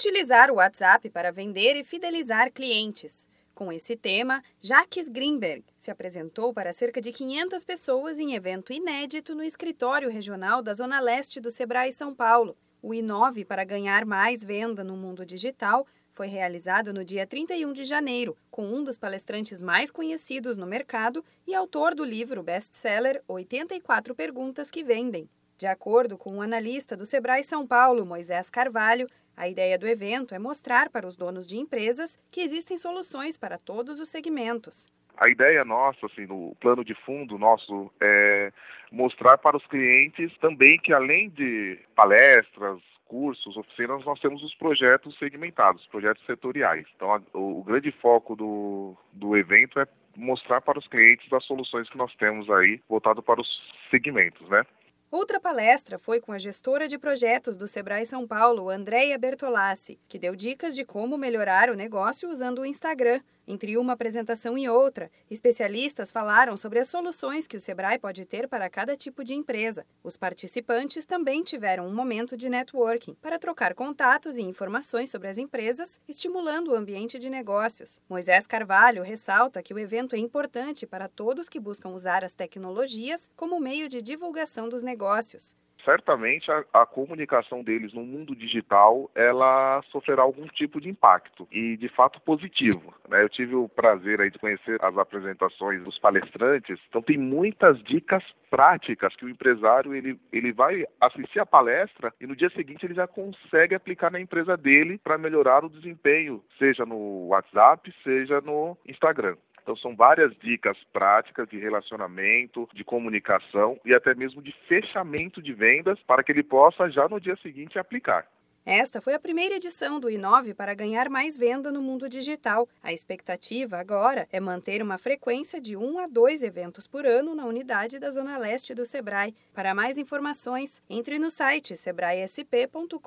Utilizar o WhatsApp para vender e fidelizar clientes. Com esse tema, Jaques Greenberg se apresentou para cerca de 500 pessoas em evento inédito no escritório regional da Zona Leste do Sebrae São Paulo. O Inove para ganhar mais venda no mundo digital foi realizado no dia 31 de janeiro, com um dos palestrantes mais conhecidos no mercado e autor do livro best-seller 84 Perguntas que Vendem. De acordo com o analista do Sebrae São Paulo, Moisés Carvalho, a ideia do evento é mostrar para os donos de empresas que existem soluções para todos os segmentos. A ideia nossa, assim, no plano de fundo nosso, é mostrar para os clientes também que além de palestras, cursos, oficinas, nós temos os projetos segmentados, projetos setoriais. Então, a, o, o, grande foco do, do evento é mostrar para os clientes as soluções que nós temos aí voltado para os segmentos, né? Outra palestra foi com a gestora de projetos do Sebrae São Paulo, Andréia Bertolassi, que deu dicas de como melhorar o negócio usando o Instagram. Entre uma apresentação e outra, especialistas falaram sobre as soluções que o Sebrae pode ter para cada tipo de empresa. Os participantes também tiveram um momento de networking para trocar contatos e informações sobre as empresas, estimulando o ambiente de negócios. Moisés Carvalho ressalta que o evento é importante para todos que buscam usar as tecnologias como meio de divulgação dos negócios certamente a, a, comunicação deles no mundo digital ela sofrerá algum tipo de impacto e de fato positivo. Né? Eu tive o prazer aí de conhecer as apresentações dos palestrantes, então tem muitas dicas práticas que o empresário ele, ele vai assistir a palestra e no dia seguinte ele já consegue aplicar na empresa dele para melhorar o desempenho, seja no WhatsApp, seja no Instagram. Então são várias dicas práticas de relacionamento, de comunicação e até mesmo de fechamento de vendas para que ele possa já no dia seguinte aplicar. Esta foi a primeira edição do Inove para ganhar mais venda no mundo digital. A expectativa agora é manter uma frequência de um a dois eventos por ano na unidade da Zona Leste do Sebrae. Para mais informações, entre no site sebraesp.com.br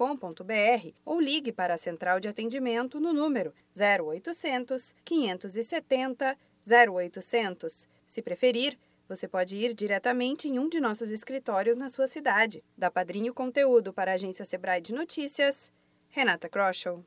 ou ligue para a central de atendimento no número 0800 570 0800. Se preferir, você pode ir diretamente em um de nossos escritórios na sua cidade. Da Padrinho Conteúdo para a agência Sebrae de Notícias, Renata Kroschel.